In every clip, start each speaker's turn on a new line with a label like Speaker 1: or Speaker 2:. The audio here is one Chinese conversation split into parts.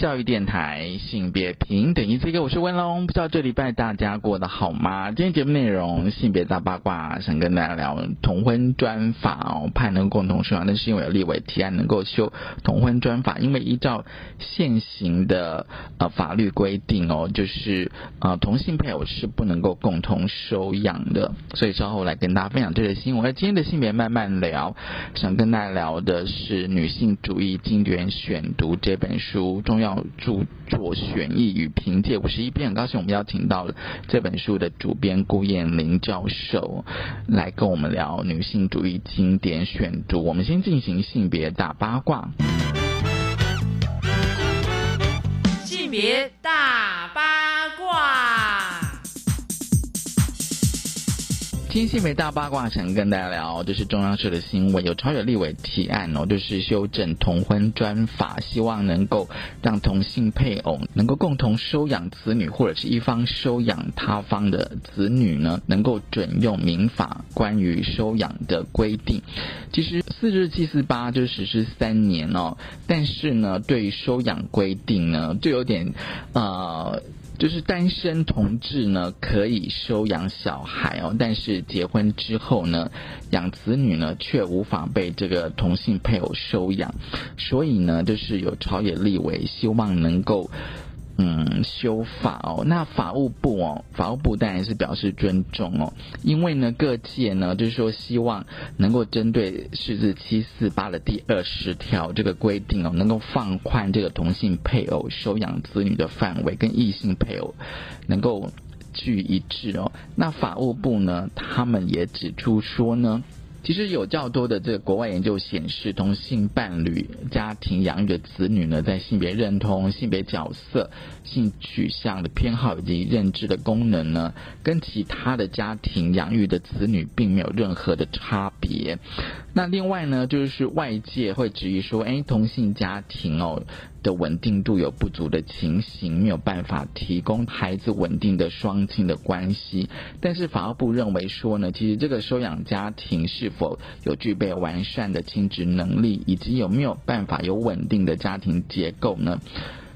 Speaker 1: 教育电台性别平等一次一个，我是温龙。不知道这礼拜大家过得好吗？今天节目内容性别大八卦，想跟大家聊同婚专法哦，派能共同收养，那是因为有立委提案能够修同婚专法，因为依照现行的呃法律规定哦，就是呃同性配偶是不能够共同收养的，所以稍后来跟大家分享这个新闻。而今天的性别慢慢聊，想跟大家聊的是女性主义经典选读这本。书重要著作选译与凭借五十一篇，很高兴我们邀请到了这本书的主编顾艳玲教授来跟我们聊女性主义经典选读。我们先进行性别大八卦，
Speaker 2: 性别大八
Speaker 1: 新新媒大八卦想跟大家聊，就是中央社的新闻，有超越立委提案哦，就是修正同婚专法，希望能够让同性配偶能够共同收养子女，或者是一方收养他方的子女呢，能够准用民法关于收养的规定。其实四日七四八就实施三年哦，但是呢，对收养规定呢，就有点呃。就是单身同志呢，可以收养小孩哦，但是结婚之后呢，养子女呢，却无法被这个同性配偶收养，所以呢，就是有朝野立委希望能够。嗯，修法哦，那法务部哦，法务部当然是表示尊重哦，因为呢，各界呢就是说希望能够针对四字七四八的第二十条这个规定哦，能够放宽这个同性配偶收养子女的范围，跟异性配偶能够具一致哦。那法务部呢，他们也指出说呢。其实有较多的这个国外研究显示，同性伴侣家庭养育的子女呢，在性别认同、性别角色、性取向的偏好以及认知的功能呢，跟其他的家庭养育的子女并没有任何的差别。那另外呢，就是外界会质疑说，哎，同性家庭哦。的稳定度有不足的情形，没有办法提供孩子稳定的双亲的关系。但是法务部认为说呢，其实这个收养家庭是否有具备完善的亲职能力，以及有没有办法有稳定的家庭结构呢，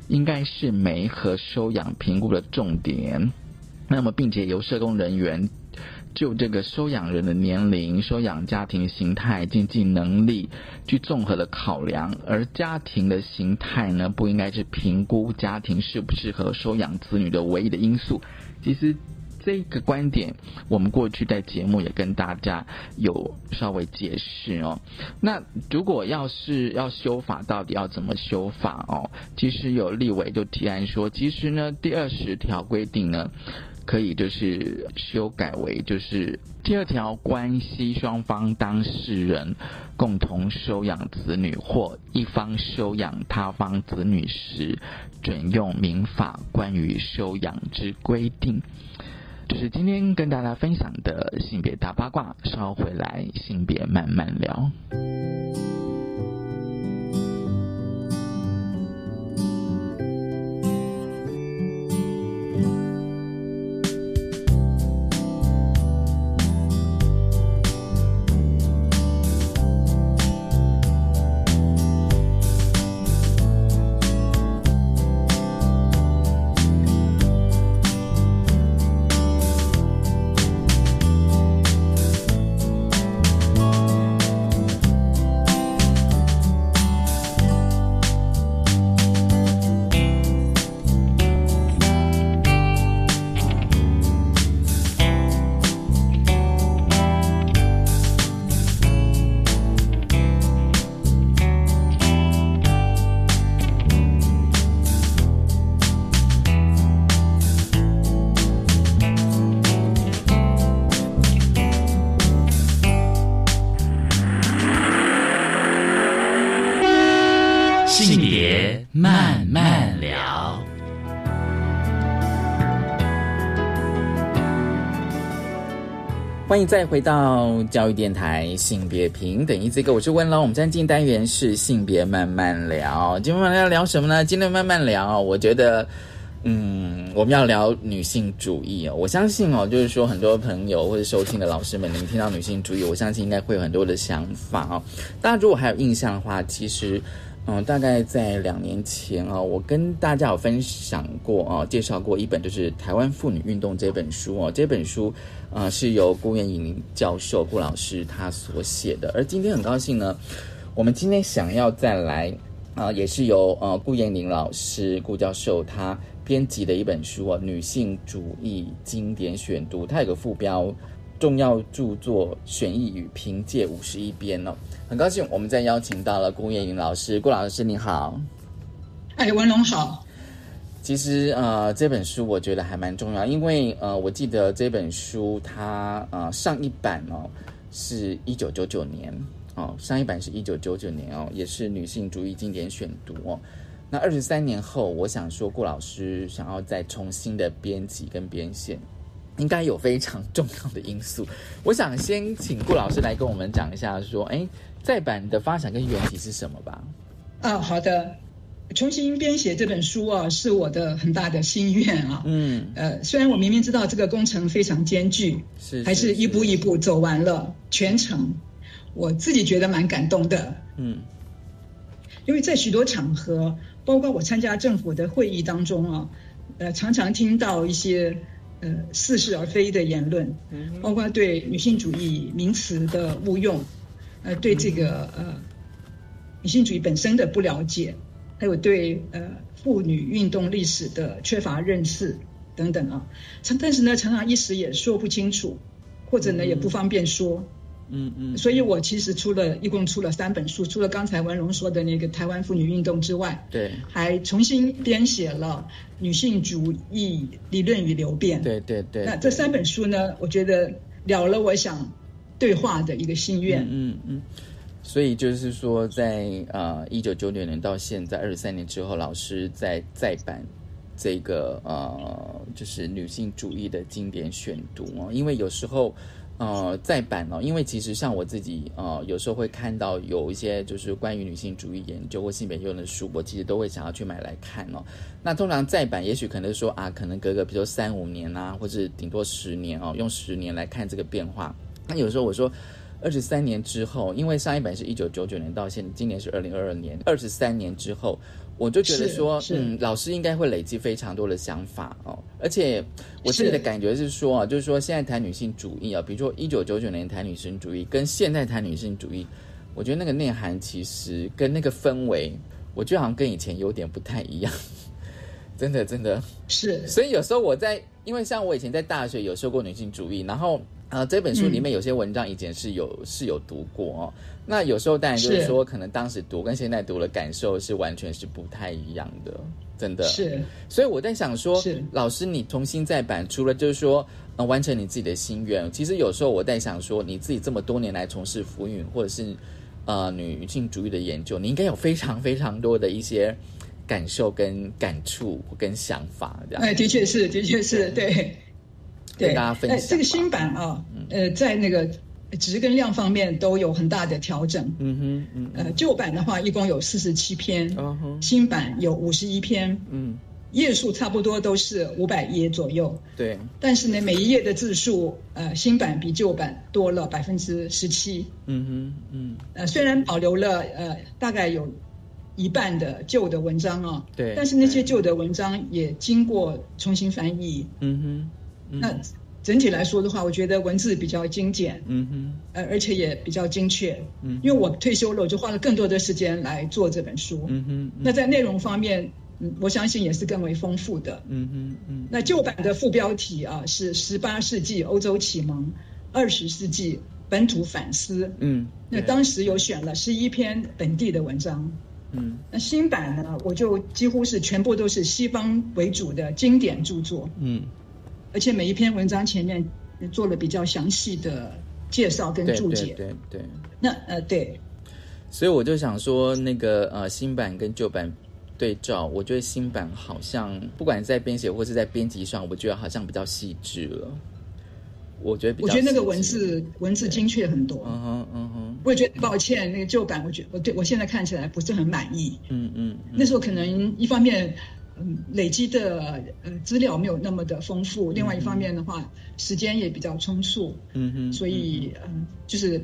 Speaker 1: 应该是媒和收养评估的重点。那么，并且由社工人员。就这个收养人的年龄、收养家庭形态、经济能力去综合的考量，而家庭的形态呢，不应该是评估家庭适不适合收养子女的唯一的因素。其实这个观点，我们过去在节目也跟大家有稍微解释哦。那如果要是要修法，到底要怎么修法哦？其实有立委就提案说，其实呢，第二十条规定呢。可以就是修改为就是第二条，关系双方当事人共同收养子女或一方收养他方子女时，准用民法关于收养之规定。就是今天跟大家分享的性别大八卦，稍回来性别慢慢聊。
Speaker 2: 慢慢聊，
Speaker 1: 欢迎再回到教育电台性别平等一这个，我是温龙。我们今天进单元是性别慢慢聊，今天慢慢要聊什么呢？今天慢慢聊，我觉得，嗯，我们要聊女性主义哦。我相信哦，就是说很多朋友或者收听的老师们，你们听到女性主义，我相信应该会有很多的想法哦。大家如果还有印象的话，其实。嗯，大概在两年前啊，我跟大家有分享过啊，介绍过一本就是《台湾妇女运动》这本书哦。这本书啊是由顾燕颖教授顾老师他所写的。而今天很高兴呢，我们今天想要再来啊，也是由呃顾燕玲老师顾教授他编辑的一本书啊，《女性主义经典选读》，它有个副标。重要著作选译与评介五十一编哦，很高兴我们再邀请到了顾燕云老师，顾老师你好，
Speaker 3: 哎文龙好。
Speaker 1: 其实呃这本书我觉得还蛮重要，因为呃我记得这本书它呃上一版哦是一九九九年哦上一版是一九九九年哦也是女性主义经典选读哦，那二十三年后我想说顾老师想要再重新的编辑跟编写。应该有非常重要的因素，我想先请顾老师来跟我们讲一下，说，哎，再版的发展跟缘起是什么吧？
Speaker 3: 啊，好的，重新编写这本书啊，是我的很大的心愿啊。嗯，呃，虽然我明明知道这个工程非常艰巨，
Speaker 1: 是，
Speaker 3: 还是一步一步走完了全程，我自己觉得蛮感动的。嗯，因为在许多场合，包括我参加政府的会议当中啊，呃，常常听到一些。呃，似是而非的言论，包括对女性主义名词的误用，呃，对这个呃女性主义本身的不了解，还有对呃妇女运动历史的缺乏认识等等啊，常但是呢，常常一时也说不清楚，或者呢也不方便说。嗯嗯，所以我其实出了一共出了三本书，除了刚才文龙说的那个台湾妇女运动之外，
Speaker 1: 对，
Speaker 3: 还重新编写了女性主义理论与流变。
Speaker 1: 对对对。
Speaker 3: 那这三本书呢，我觉得了了我想对话的一个心愿。嗯嗯。
Speaker 1: 所以就是说，在呃一九九九年到现在二十三年之后，老师在再版这个呃就是女性主义的经典选读哦，因为有时候。呃，再版哦，因为其实像我自己呃，有时候会看到有一些就是关于女性主义研究或性别研究的书，我其实都会想要去买来看哦。那通常再版，也许可能说啊，可能隔个比如说三五年啊，或者顶多十年哦，用十年来看这个变化。那有时候我说二十三年之后，因为上一版是一九九九年到现，今年是二零二二年，二十三年之后。我就觉得说，嗯，老师应该会累积非常多的想法哦，而且我自己的感觉是说啊，就是说现在谈女性主义啊，比如说一九九九年谈女性主义，跟现在谈女性主义，我觉得那个内涵其实跟那个氛围，我觉得好像跟以前有点不太一样，真的真的
Speaker 3: 是。
Speaker 1: 所以有时候我在，因为像我以前在大学有受过女性主义，然后。啊，这本书里面有些文章以前是有是有读过哦。那有时候当然就是说，可能当时读跟现在读的感受是完全是不太一样的，真的
Speaker 3: 是。
Speaker 1: 所以我在想说，老师你重新再版，除了就是说呃完成你自己的心愿，其实有时候我在想说，你自己这么多年来从事妇女或者是呃女性主义的研究，你应该有非常非常多的一些感受跟感触跟想法，这样。
Speaker 3: 哎，的确是，的确是对。
Speaker 1: 对，哎，
Speaker 3: 这个新版啊，呃，在那个值跟量方面都有很大的调整。嗯哼，嗯，呃，旧版的话一共有四十七篇，新版有五十一篇，嗯，页数差不多都是五百页左右。
Speaker 1: 对，
Speaker 3: 但是呢，每一页的字数，呃，新版比旧版多了百分之十七。嗯哼，嗯，呃，虽然保留了呃大概有一半的旧的文章啊，
Speaker 1: 对，
Speaker 3: 但是那些旧的文章也经过重新翻译。嗯哼。那整体来说的话，我觉得文字比较精简，嗯哼，呃，而且也比较精确，嗯，因为我退休了，我就花了更多的时间来做这本书，嗯哼，那在内容方面，嗯，我相信也是更为丰富的，嗯哼，嗯，那旧版的副标题啊是十八世纪欧洲启蒙，二十世纪本土反思，嗯，那当时有选了十一篇本地的文章，嗯，那新版呢，我就几乎是全部都是西方为主的经典著作，嗯。而且每一篇文章前面做了比较详细的介绍跟注解，
Speaker 1: 对对。
Speaker 3: 那呃对，
Speaker 1: 所以我就想说，那个呃新版跟旧版对照，我觉得新版好像不管在编写或是在编辑上，我觉得好像比较细致了。我觉得
Speaker 3: 我觉得那个文字文字精确很多。嗯哼嗯哼，我也觉得抱歉，那个旧版，我觉我对我现在看起来不是很满意。嗯嗯，那时候可能一方面嗯累积的呃资料没有那么的丰富，另外一方面的话时间也比较充足。嗯哼，所以嗯就是。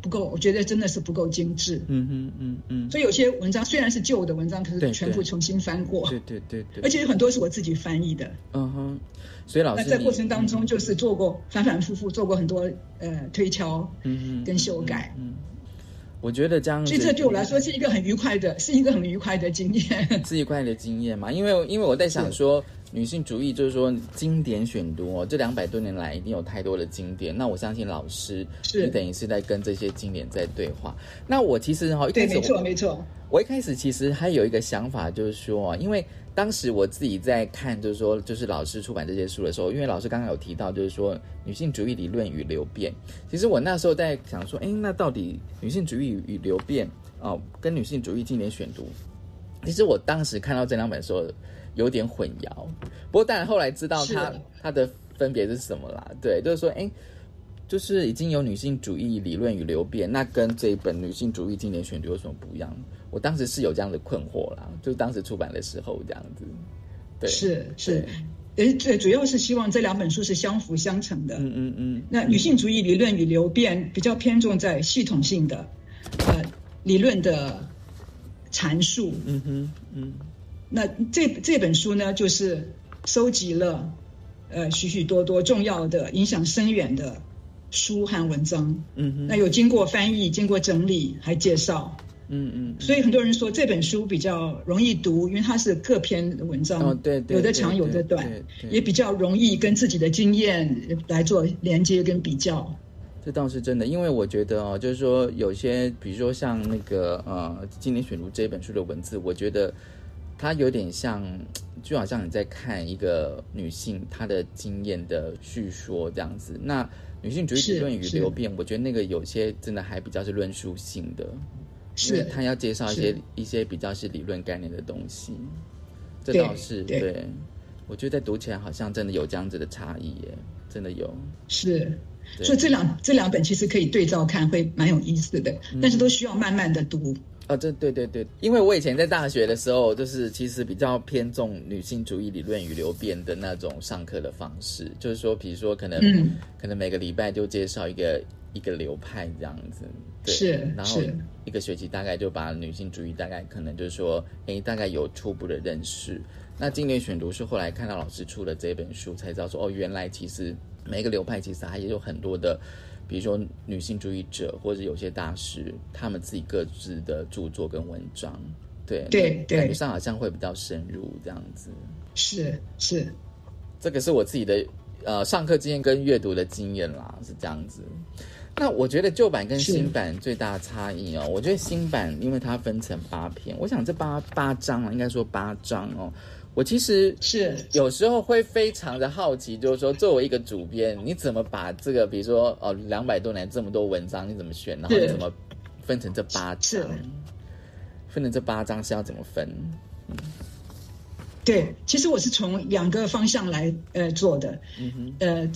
Speaker 3: 不够，我觉得真的是不够精致。嗯嗯嗯嗯。所以有些文章虽然是旧的文章，可是全部重新翻过。
Speaker 1: 对对对对。
Speaker 3: 而且有很多是我自己翻译的。
Speaker 1: 嗯哼。所以老师
Speaker 3: 在过程当中就是做过反反复复做过很多呃推敲，嗯嗯，跟修改。嗯。
Speaker 1: 我觉得这样。
Speaker 3: 所以这对我来说是一个很愉快的，是一个很愉快的经验。
Speaker 1: 是愉快的经验嘛？因为因为我在想说。女性主义就是说经典选读哦，这两百多年来一定有太多的经典。那我相信老师是等于是在跟这些经典在对话。那我其实哈，
Speaker 3: 对，没错没错。
Speaker 1: 我一开始其实还有一个想法，就是说，因为当时我自己在看，就是说，就是老师出版这些书的时候，因为老师刚刚有提到，就是说女性主义理论与流变。其实我那时候在想说，哎，那到底女性主义与流变哦，跟女性主义经典选读，其实我当时看到这两本书。有点混淆，不过当然后来知道它它的分别是什么啦。对，就是说，哎，就是已经有女性主义理论与流变，那跟这一本女性主义经典选读有什么不一样？我当时是有这样的困惑啦，就当时出版的时候这样子。对，
Speaker 3: 是是，诶，最主要是希望这两本书是相辅相成的。嗯嗯嗯。那女性主义理论与流变比较偏重在系统性的呃理论的阐述。嗯哼嗯。那这这本书呢，就是收集了呃许许多多重要的、影响深远的书和文章。嗯嗯。那有经过翻译、经过整理，还介绍。嗯嗯。所以很多人说这本书比较容易读，因为它是各篇文章。
Speaker 1: 哦对对。
Speaker 3: 有的长，有的短，也比较容易跟自己的经验来做连接跟比较。
Speaker 1: 这倒是真的，因为我觉得哦，就是说有些，比如说像那个呃《经典选读》这本书的文字，我觉得。它有点像，就好像你在看一个女性她的经验的叙说这样子。那女性主义理论与流变，我觉得那个有些真的还比较是论述性的，
Speaker 3: 是
Speaker 1: 他要介绍一些一些比较是理论概念的东西。这倒是对，我觉得在读起来好像真的有这样子的差异耶，真的有。
Speaker 3: 是，所以这两这两本其实可以对照看，会蛮有意思的，但是都需要慢慢的读。
Speaker 1: 啊，这对对对，因为我以前在大学的时候，就是其实比较偏重女性主义理论与流变的那种上课的方式，就是说，比如说可能可能每个礼拜就介绍一个一个流派这样子，
Speaker 3: 是，
Speaker 1: 然后一个学期大概就把女性主义大概可能就是说，哎，大概有初步的认识。那今年选读是后来看到老师出了这本书，才知道说，哦，原来其实每个流派其实还也有很多的。比如说女性主义者，或者有些大师，他们自己各自的著作跟文章，对
Speaker 3: 对对，
Speaker 1: 感觉上好像会比较深入这样子。
Speaker 3: 是是，
Speaker 1: 这个是我自己的呃上课经验跟阅读的经验啦，是这样子。那我觉得旧版跟新版最大的差异哦，我觉得新版因为它分成八篇，我想这八八章啊，应该说八章哦。我其实
Speaker 3: 是
Speaker 1: 有时候会非常的好奇，就是说，作为一个主编，你怎么把这个，比如说，哦，两百多年这么多文章，你怎么选？然后你怎么分成这八章？分成这八章是要怎么分？
Speaker 3: 对，其实我是从两个方向来呃做的。嗯哼，呃，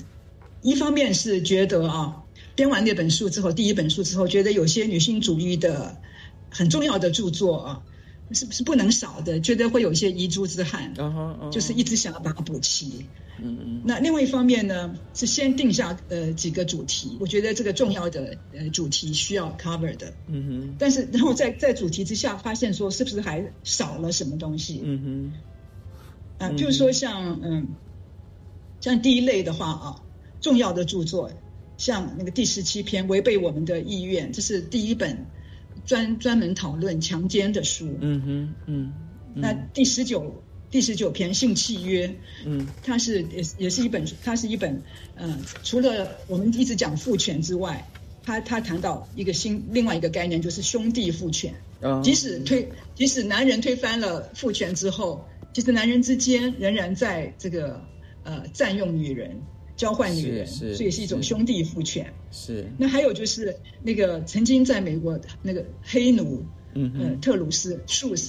Speaker 3: 一方面是觉得啊，编完那本书之后，第一本书之后，觉得有些女性主义的很重要的著作啊。是是不能少的，觉得会有一些遗珠之憾，就是一直想要把它补齐。嗯嗯。那另外一方面呢，是先定下呃几个主题，我觉得这个重要的呃主题需要 cover 的。嗯哼。但是然后在在主题之下发现说，是不是还少了什么东西？嗯哼。啊，就是说像嗯，像第一类的话啊，重要的著作，像那个第十七篇《违背我们的意愿》，这是第一本。专专门讨论强奸的书，嗯哼，嗯，那第十九第十九篇性契约，嗯，它是也也是一本，它是一本，嗯，除了我们一直讲父权之外，他他谈到一个新另外一个概念，就是兄弟父权，啊。即使推即使男人推翻了父权之后，其实男人之间仍然在这个呃占用女人。交换女人，所以是一种兄弟父权。
Speaker 1: 是。
Speaker 3: 那还有就是那个曾经在美国那个黑奴，嗯特鲁斯 Shoes，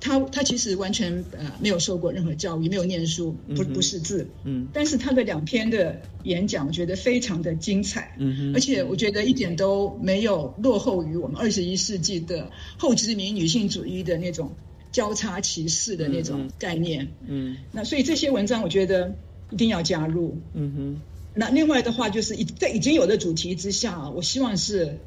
Speaker 3: 他他其实完全呃没有受过任何教育，没有念书，不不识字，嗯，但是他的两篇的演讲，我觉得非常的精彩，嗯哼，而且我觉得一点都没有落后于我们二十一世纪的后殖民女性主义的那种交叉歧视的那种概念，嗯，那所以这些文章我觉得一定要加入，嗯哼，那另外的话就是已在已经有的主题之下，我希望是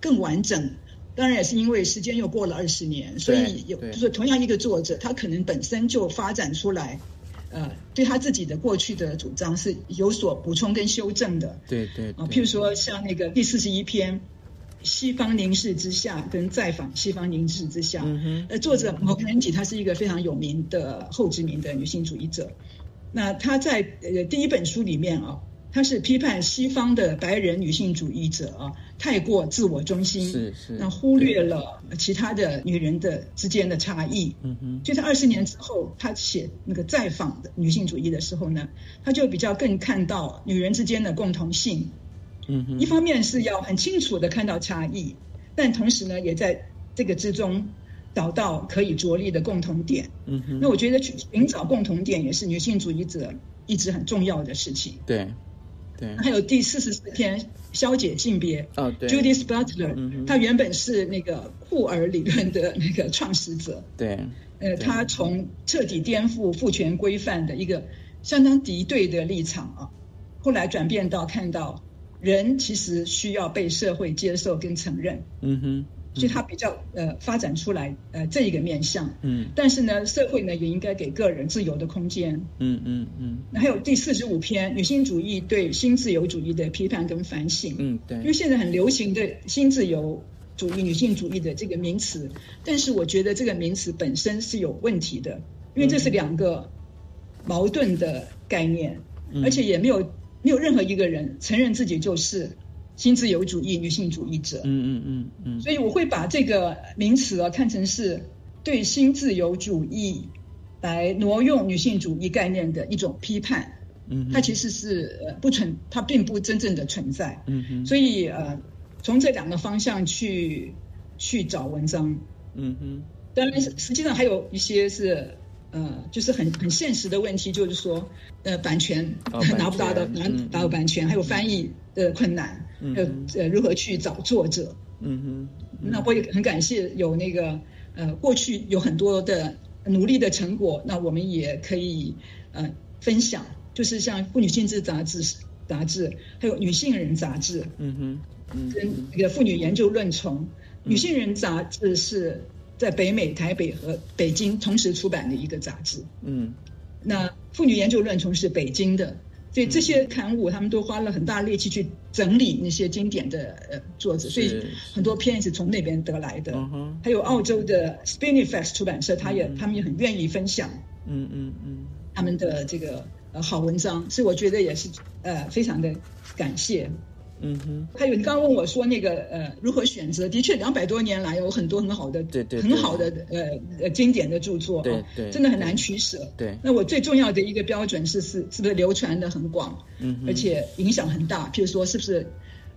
Speaker 3: 更完整。当然也是因为时间又过了二十年，所以有就是同样一个作者，他可能本身就发展出来，呃，对他自己的过去的主张是有所补充跟修正的。
Speaker 1: 对对啊，
Speaker 3: 譬如说像那个第四十一篇《西方凝视之下》跟《再访西方凝视之下》，呃，作者毛肯吉她是一个非常有名的后殖民的女性主义者。那他在呃第一本书里面啊。他是批判西方的白人女性主义者啊，太过自我中心，
Speaker 1: 是是，
Speaker 3: 那忽略了其他的女人的之间的差异。嗯哼，就在二十年之后，他写那个再访的女性主义的时候呢，他就比较更看到女人之间的共同性。嗯哼，一方面是要很清楚的看到差异，但同时呢，也在这个之中找到可以着力的共同点。嗯哼，那我觉得去寻找共同点也是女性主义者一直很重要的事情。
Speaker 1: 对。对，
Speaker 3: 还有第四十四篇《消解性别》
Speaker 1: 哦，对
Speaker 3: ，Judith Butler，他原本是那个库尔理论的那个创始者，
Speaker 1: 对，
Speaker 3: 呃，他从彻底颠覆父权规范的一个相当敌对的立场啊，后来转变到看到人其实需要被社会接受跟承认，嗯哼。所以它比较呃发展出来呃这一个面向，嗯，但是呢社会呢也应该给个人自由的空间，嗯嗯嗯。那还有第四十五篇女性主义对新自由主义的批判跟反省，
Speaker 1: 嗯对，
Speaker 3: 因为现在很流行的新自由主义女性主义的这个名词，但是我觉得这个名词本身是有问题的，因为这是两个矛盾的概念，而且也没有没有任何一个人承认自己就是。新自由主义女性主义者，嗯嗯嗯嗯，所以我会把这个名词啊看成是对新自由主义来挪用女性主义概念的一种批判，嗯，它其实是呃不存，它并不真正的存在，嗯哼，所以呃从这两个方向去去找文章，嗯哼，当然实际上还有一些是。呃，就是很很现实的问题，就是说，呃，版权 拿不到的拿拿到版权，还有翻译的困难，还有呃如何去找作者。嗯哼，那我也很感谢有那个呃过去有很多的努力的成果，那我们也可以呃分享，就是像妇女性质杂志杂志，还有女性人杂志。嗯哼，跟那个妇女研究论丛，女性人杂志是。在北美、台北和北京同时出版的一个杂志。嗯，那妇女研究论丛是北京的，所以这些刊物他们都花了很大力气去整理那些经典的呃作者，所以很多片是从那边得来的。还有澳洲的 Spinifex 出版社，他也他们也很愿意分享。嗯嗯嗯，他们的这个呃好文章，所以我觉得也是呃非常的感谢。嗯哼，还有你刚刚问我说那个呃如何选择？的确，两百多年来有很多很好的
Speaker 1: 对对
Speaker 3: 很好的呃呃经典的著作，
Speaker 1: 对对，
Speaker 3: 真的很难取舍。
Speaker 1: 对，
Speaker 3: 那我最重要的一个标准是是是不是流传的很广，嗯，而且影响很大。譬如说是不是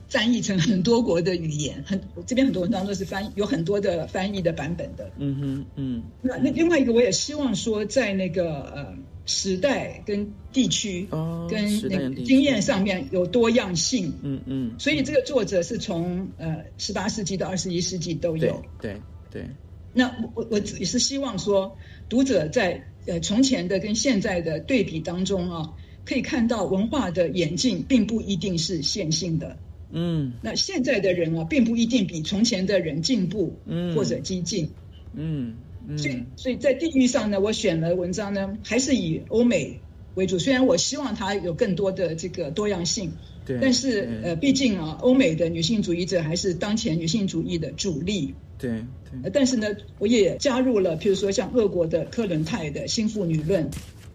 Speaker 3: 翻译成很多国的语言？很这边很多文章都是翻译，有很多的翻译的版本的。嗯哼嗯。那那另外一个，我也希望说在那个呃。时代跟地区跟那个经验上面有多样性，嗯嗯，所以这个作者是从呃十八世纪到二十一世纪都有，
Speaker 1: 对对。
Speaker 3: 那我我也是希望说，读者在呃从前的跟现在的对比当中啊，可以看到文化的演进并不一定是线性的，嗯，那现在的人啊，并不一定比从前的人进步，嗯，或者激进，嗯。所以，所以在地域上呢，我选了文章呢，还是以欧美为主。虽然我希望它有更多的这个多样性，
Speaker 1: 对，
Speaker 3: 但是呃，毕竟啊，欧美的女性主义者还是当前女性主义的主力，
Speaker 1: 对
Speaker 3: 对。但是呢，我也加入了，譬如说像俄国的科伦泰的新妇女论。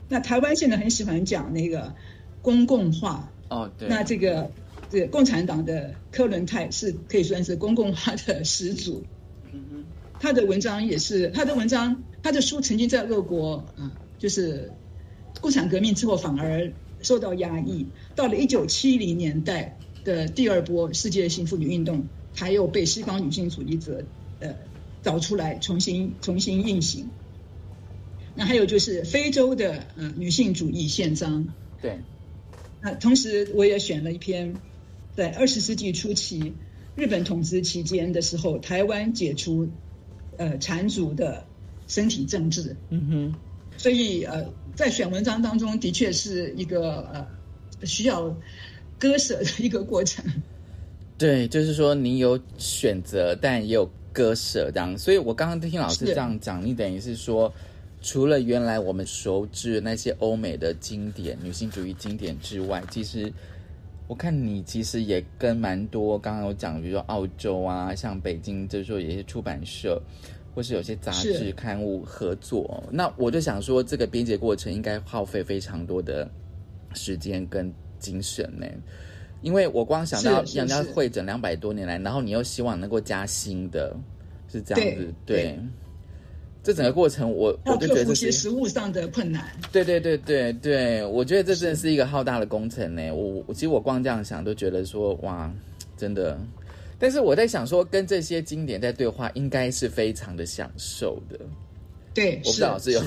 Speaker 3: 那台湾现在很喜欢讲那个公共化，
Speaker 1: 哦，对。
Speaker 3: 那这个这个共产党的科伦泰是可以算是公共化的始祖。他的文章也是，他的文章，他的书曾经在俄国，啊，就是共产革命之后反而受到压抑。到了一九七零年代的第二波世界性妇女运动，才又被西方女性主义者呃找出来重新重新运行。那还有就是非洲的呃女性主义宪章。
Speaker 1: 对。
Speaker 3: 那同时我也选了一篇，在二十世纪初期日本统治期间的时候，台湾解除呃缠足的身体政治。嗯哼。所以呃，在选文章当中的确是一个呃需要割舍的一个过程。
Speaker 1: 对，就是说你有选择，但也有割舍这样。所以我刚刚听老师这样讲，你等于是说，除了原来我们熟知那些欧美的经典女性主义经典之外，其实我看你其实也跟蛮多刚刚有讲，比如说澳洲啊，像北京，就是说有些出版社或是有些杂志刊物合作。那我就想说，这个编辑过程应该耗费非常多的时间跟精神呢。因为我光想到人家会诊两百多年来，然后你又希望能够加薪的，是这样子，对。这整个过程，我我就觉得这
Speaker 3: 些实物上的困难。
Speaker 1: 对对对对对，我觉得这真的是一个浩大的工程呢。我其实我光这样想都觉得说哇，真的。但是我在想说，跟这些经典在对话，应该是非常的享受的。
Speaker 3: 对，
Speaker 1: 我不知道是有，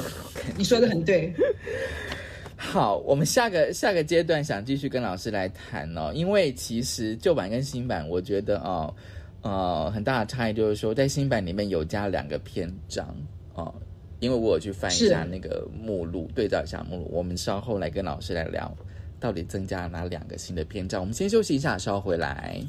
Speaker 3: 你说的很对。
Speaker 1: 好，我们下个下个阶段想继续跟老师来谈哦，因为其实旧版跟新版，我觉得哦，呃，很大的差异就是说，在新版里面有加两个篇章哦，因为我有去翻一下那个目录，对照一下目录，我们稍后来跟老师来聊，到底增加哪两个新的篇章。我们先休息一下，稍后回来。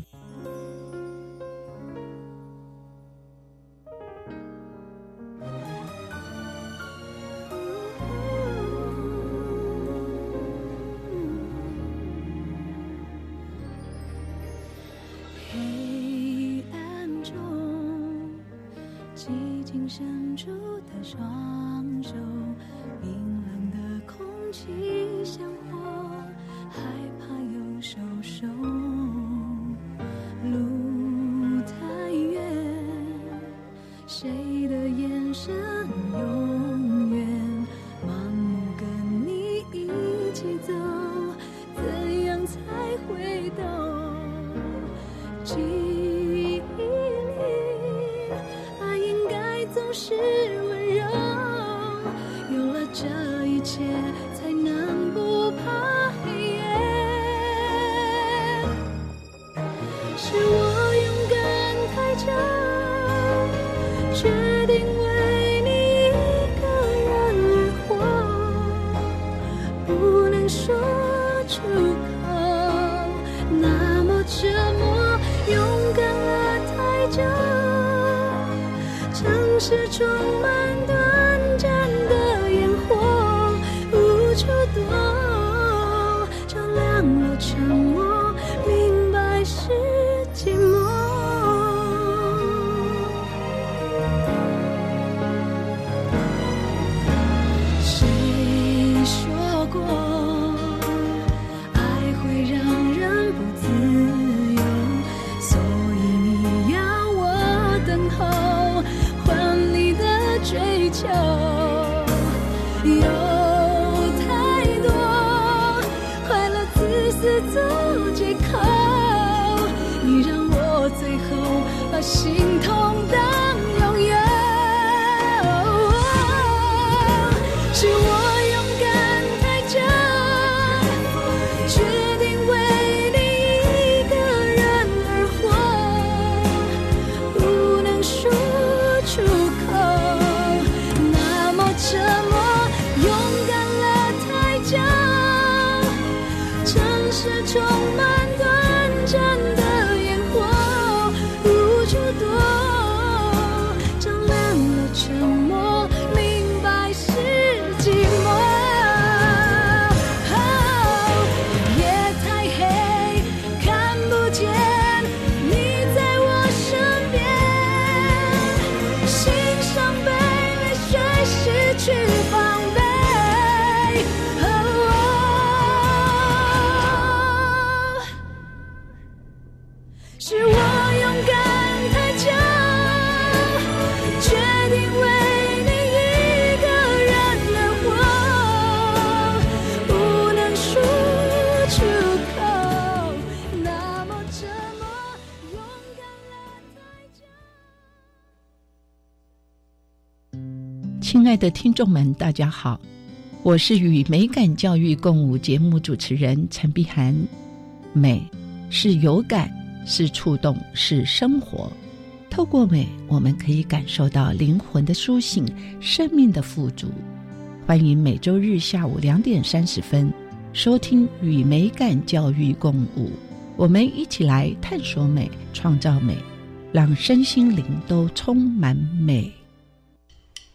Speaker 4: 是亲爱的听众们，大家好，我是与美感教育共舞节目主持人陈碧涵。美是有感，是触动，是生活。透过美，我们可以感受到灵魂的苏醒，生命的富足。欢迎每周日下午两点三十分收听与美感教育共舞，我们一起来探索美，创造美，让身心灵都充满美。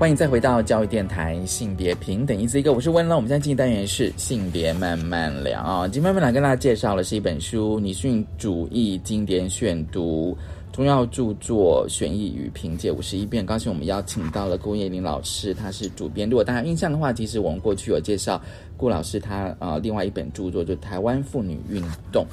Speaker 1: 欢迎再回到教育电台，性别平等一字一个，我是温乐。我们现在进行单元是性别慢慢聊啊。今天慢慢来跟大家介绍的是一本书《女性主义经典选读》，重要著作选译与评解五十一遍。刚才我们邀请到了顾叶玲老师，她是主编。如果大家印象的话，其实我们过去有介绍顾老师他呃另外一本著作，就《台湾妇女运动》。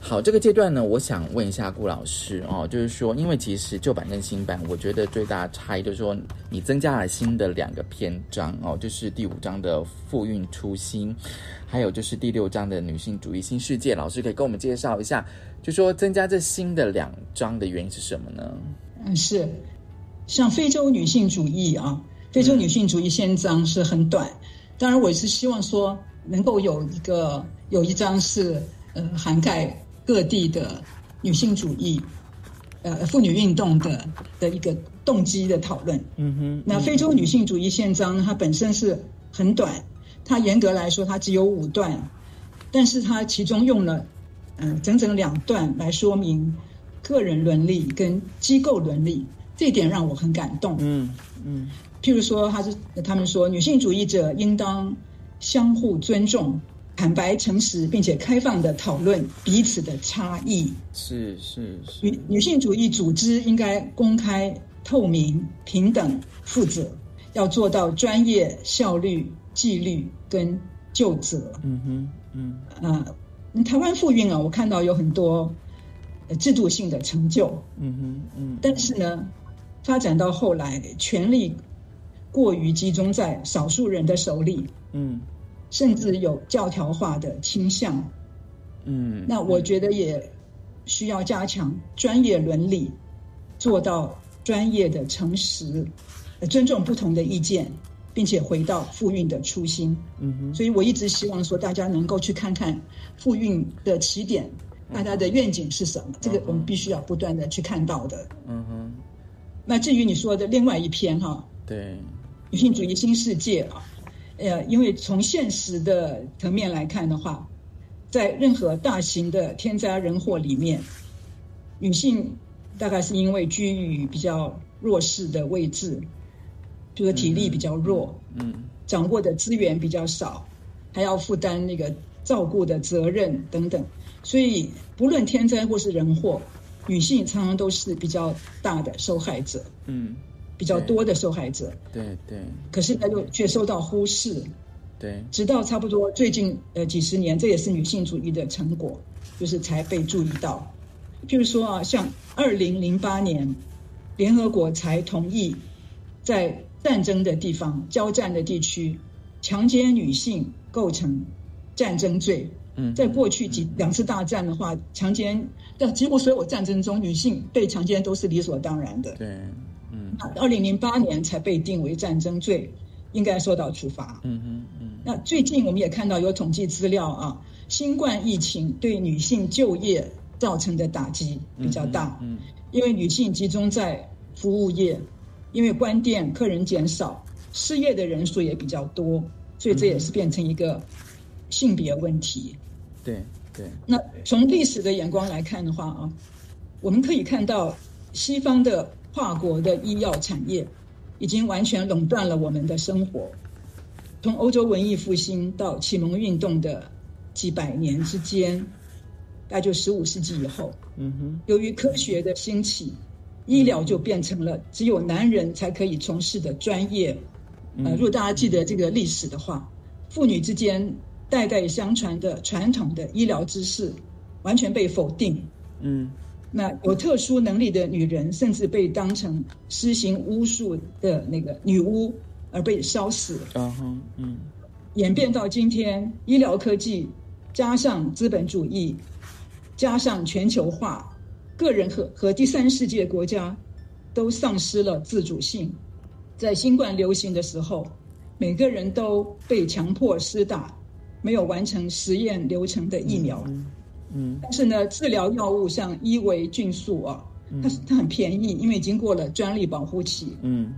Speaker 1: 好，这个阶段呢，我想问一下顾老师哦，就是说，因为其实旧版跟新版，我觉得最大的差异就是说，你增加了新的两个篇章哦，就是第五章的复运初心，还有就是第六章的女性主义新世界。老师可以跟我们介绍一下，就说增加这新的两章的原因是什么呢？
Speaker 3: 嗯，是像非洲女性主义啊，非洲女性主义篇章是很短，当然我是希望说能够有一个有一章是呃涵盖。各地的女性主义，呃，妇女运动的的一个动机的讨论。嗯哼。那非洲女性主义宪章它本身是很短，它严格来说它只有五段，但是它其中用了嗯整整两段来说明个人伦理跟机构伦理，这点让我很感动。嗯嗯。譬如说，他是他们说女性主义者应当相互尊重。坦白、诚实，并且开放的讨论彼此的差异。
Speaker 1: 是是是。
Speaker 3: 女女性主义组织应该公开、透明、平等、负责，要做到专业、效率、纪律跟就责。嗯哼，嗯啊，台湾妇运啊，我看到有很多制度性的成就。嗯哼，嗯。但是呢，发展到后来，权力过于集中在少数人的手里。嗯。甚至有教条化的倾向，嗯，那我觉得也需要加强专业伦理，做到专业的诚实，尊重不同的意见，并且回到复运的初心。嗯哼，所以我一直希望说，大家能够去看看复运的起点，大家的愿景是什么？这个我们必须要不断的去看到的。嗯哼，那至于你说的另外一篇哈，
Speaker 1: 对，
Speaker 3: 女性主义新世界啊。呃，因为从现实的层面来看的话，在任何大型的天灾人祸里面，女性大概是因为居于比较弱势的位置，就是体力比较弱，嗯，掌握的资源比较少，还要负担那个照顾的责任等等。所以不论天灾或是人祸，女性常常都是比较大的受害者，嗯，比较多的受害者。
Speaker 1: 对对。
Speaker 3: 可是呢，又却受到忽视。
Speaker 1: 对。
Speaker 3: 直到差不多最近呃几十年，这也是女性主义的成果，就是才被注意到。譬如说啊，像二零零八年，联合国才同意在战争的地方、交战的地区，强奸女性构成战争罪。嗯，在过去几两次大战的话，强奸在几乎所有战争中，女性被强奸都是理所当然的。
Speaker 1: 对，嗯，
Speaker 3: 二零零八年才被定为战争罪，应该受到处罚。嗯嗯嗯。那最近我们也看到有统计资料啊，新冠疫情对女性就业。造成的打击比较大，嗯，因为女性集中在服务业，因为关店客人减少，失业的人数也比较多，所以这也是变成一个性别问题。
Speaker 1: 对对。
Speaker 3: 那从历史的眼光来看的话啊，我们可以看到西方的跨国的医药产业已经完全垄断了我们的生活。从欧洲文艺复兴到启蒙运动的几百年之间。大概就十五世纪以后，嗯哼，由于科学的兴起，医疗就变成了只有男人才可以从事的专业。呃，如果大家记得这个历史的话，妇女之间代代相传的传统的医疗知识完全被否定。嗯，那有特殊能力的女人甚至被当成施行巫术的那个女巫而被烧死。嗯哼，嗯，演变到今天，医疗科技加上资本主义。加上全球化，个人和和第三世界国家都丧失了自主性。在新冠流行的时候，每个人都被强迫施打没有完成实验流程的疫苗。嗯，但是呢，治疗药物像伊维菌素啊，它它很便宜，因为已经过了专利保护期。嗯，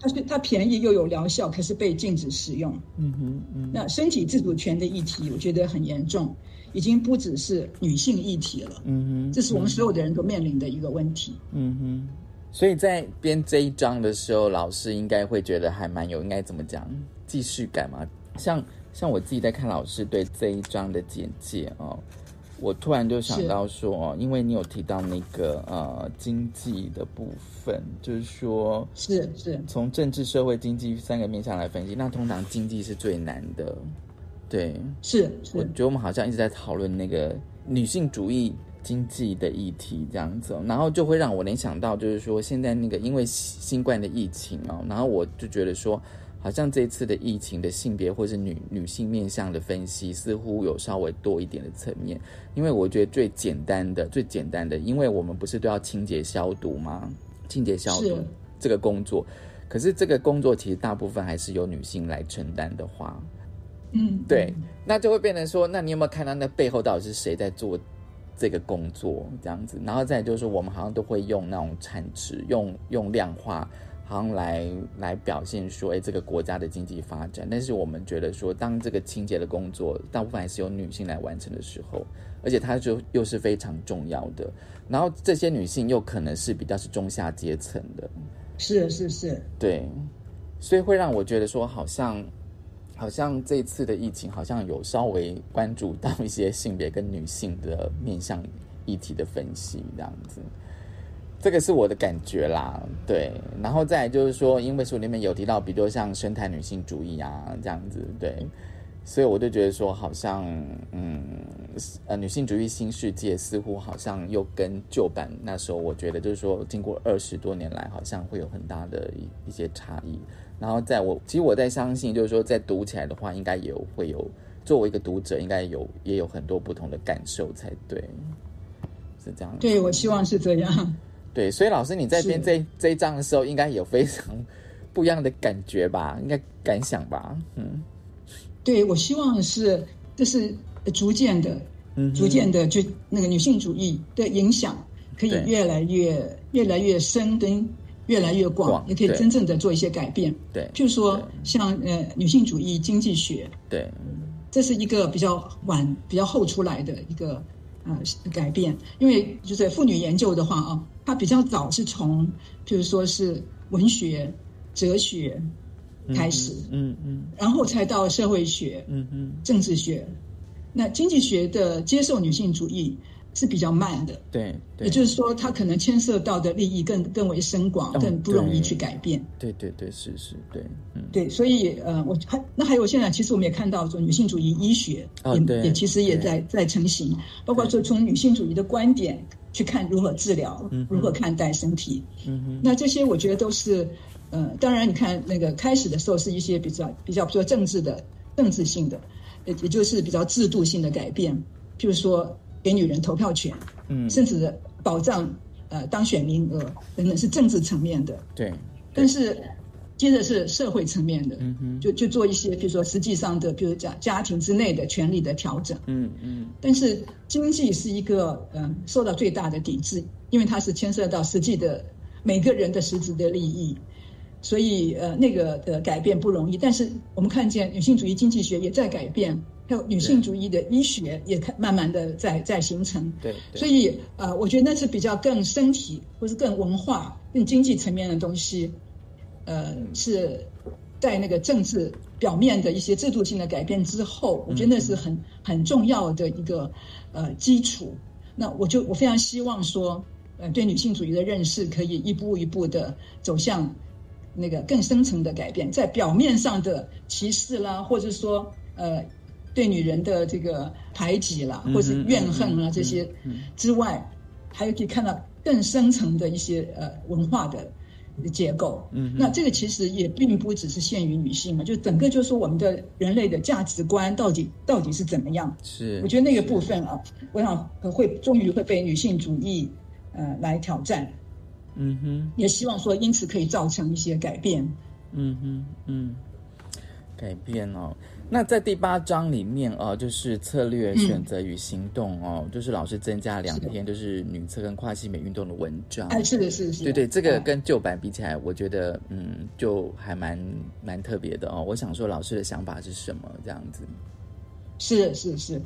Speaker 3: 它是它便宜又有疗效，可是被禁止使用。嗯哼，嗯，那身体自主权的议题，我觉得很严重。已经不只是女性议题了，嗯哼，这是我们所有的人都面临的一个问题，
Speaker 1: 嗯哼。所以在编这一章的时候，老师应该会觉得还蛮有应该怎么讲继续感嘛？像像我自己在看老师对这一章的简介哦，我突然就想到说，因为你有提到那个呃经济的部分，就是说，
Speaker 3: 是是。
Speaker 1: 从政治、社会、经济三个面向来分析，那通常经济是最难的。对，
Speaker 3: 是，
Speaker 1: 我觉得我们好像一直在讨论那个女性主义经济的议题这样子，然后就会让我联想到，就是说现在那个因为新冠的疫情哦，然后我就觉得说，好像这次的疫情的性别或是女女性面向的分析，似乎有稍微多一点的层面，因为我觉得最简单的、最简单的，因为我们不是都要清洁消毒吗？清洁消毒这个工作，可是这个工作其实大部分还是由女性来承担的话。嗯，对，那就会变成说，那你有没有看到那背后到底是谁在做这个工作这样子？然后再就是，我们好像都会用那种产值，用用量化，好像来来表现说，哎，这个国家的经济发展。但是我们觉得说，当这个清洁的工作大部分还是由女性来完成的时候，而且它就又是非常重要的。然后这些女性又可能是比较是中下阶层的，
Speaker 3: 是是是，
Speaker 1: 对，所以会让我觉得说，好像。好像这次的疫情，好像有稍微关注到一些性别跟女性的面向议题的分析，这样子，这个是我的感觉啦。对，然后再就是说，因为书里面有提到，比如说像生态女性主义啊，这样子，对，所以我就觉得说，好像，嗯，呃，女性主义新世界似乎好像又跟旧版那时候，我觉得就是说，经过二十多年来，好像会有很大的一一些差异。然后在我其实我在相信，就是说在读起来的话，应该也会有作为一个读者，应该有也有很多不同的感受才对，是这样。
Speaker 3: 对，我希望是这样。
Speaker 1: 对，所以老师你在编这这一章的时候，应该有非常不一样的感觉吧？应该感想吧？嗯，
Speaker 3: 对，我希望是这是逐渐的，嗯，逐渐的就那个女性主义的影响可以越来越越来越深跟。越来越广，也可以真正的做一些改变。
Speaker 1: 对，
Speaker 3: 就是说，像呃女性主义经济学，
Speaker 1: 对，
Speaker 3: 这是一个比较晚、比较后出来的一个呃改变。因为就是妇女研究的话啊，它比较早是从，譬如说是文学、哲学，开始，嗯嗯，然后才到社会学，嗯嗯，政治学，那经济学的接受女性主义。是比较慢的，
Speaker 1: 对，
Speaker 3: 也就是说，它可能牵涉到的利益更更为深广，更不容易去改变。
Speaker 1: 对。对对，是是，对，
Speaker 3: 嗯，对，所以呃，我还那还有现在，其实我们也看到说，女性主义医学也也其实也在在成型，包括说从女性主义的观点去看如何治疗，如何看待身体。嗯哼，那这些我觉得都是，呃，当然你看那个开始的时候是一些比较比较说政治的政治性的，也也就是比较制度性的改变，譬如说。给女人投票权，嗯，甚至保障呃当选名额等等，是政治层面的。
Speaker 1: 对，
Speaker 3: 但是接着是社会层面的，嗯哼，就就做一些，比如说实际上的，比如家家庭之内的权利的调整，嗯嗯。但是经济是一个嗯受到最大的抵制，因为它是牵涉到实际的每个人的实质的利益，所以呃那个的改变不容易。但是我们看见女性主义经济学也在改变。还有女性主义的医学也开慢慢的在在形成，
Speaker 1: 对，
Speaker 3: 所以呃，我觉得那是比较更身体或是更文化、更经济层面的东西，呃，是在那个政治表面的一些制度性的改变之后，我觉得那是很很重要的一个呃基础。那我就我非常希望说，呃，对女性主义的认识可以一步一步的走向那个更深层的改变，在表面上的歧视啦，或者说呃。对女人的这个排挤啦，或是怨恨啊这些之外，还有可以看到更深层的一些呃文化的结构。嗯，那这个其实也并不只是限于女性嘛，就整个就是说我们的人类的价值观到底到底是怎么样？
Speaker 1: 是，
Speaker 3: 我觉得那个部分啊，我想会终于会被女性主义呃来挑战。嗯哼，也希望说因此可以造成一些改变。嗯哼，
Speaker 1: 嗯，改变哦。那在第八章里面哦，就是策略选择与行动哦，就是老师增加两篇，就是女厕跟跨性别运动的文章。
Speaker 3: 哎，是的，是的，是。
Speaker 1: 对对，这个跟旧版比起来，我觉得嗯，就还蛮蛮特别的哦。我想说，老师的想法是什么？这样子。
Speaker 3: 是是是，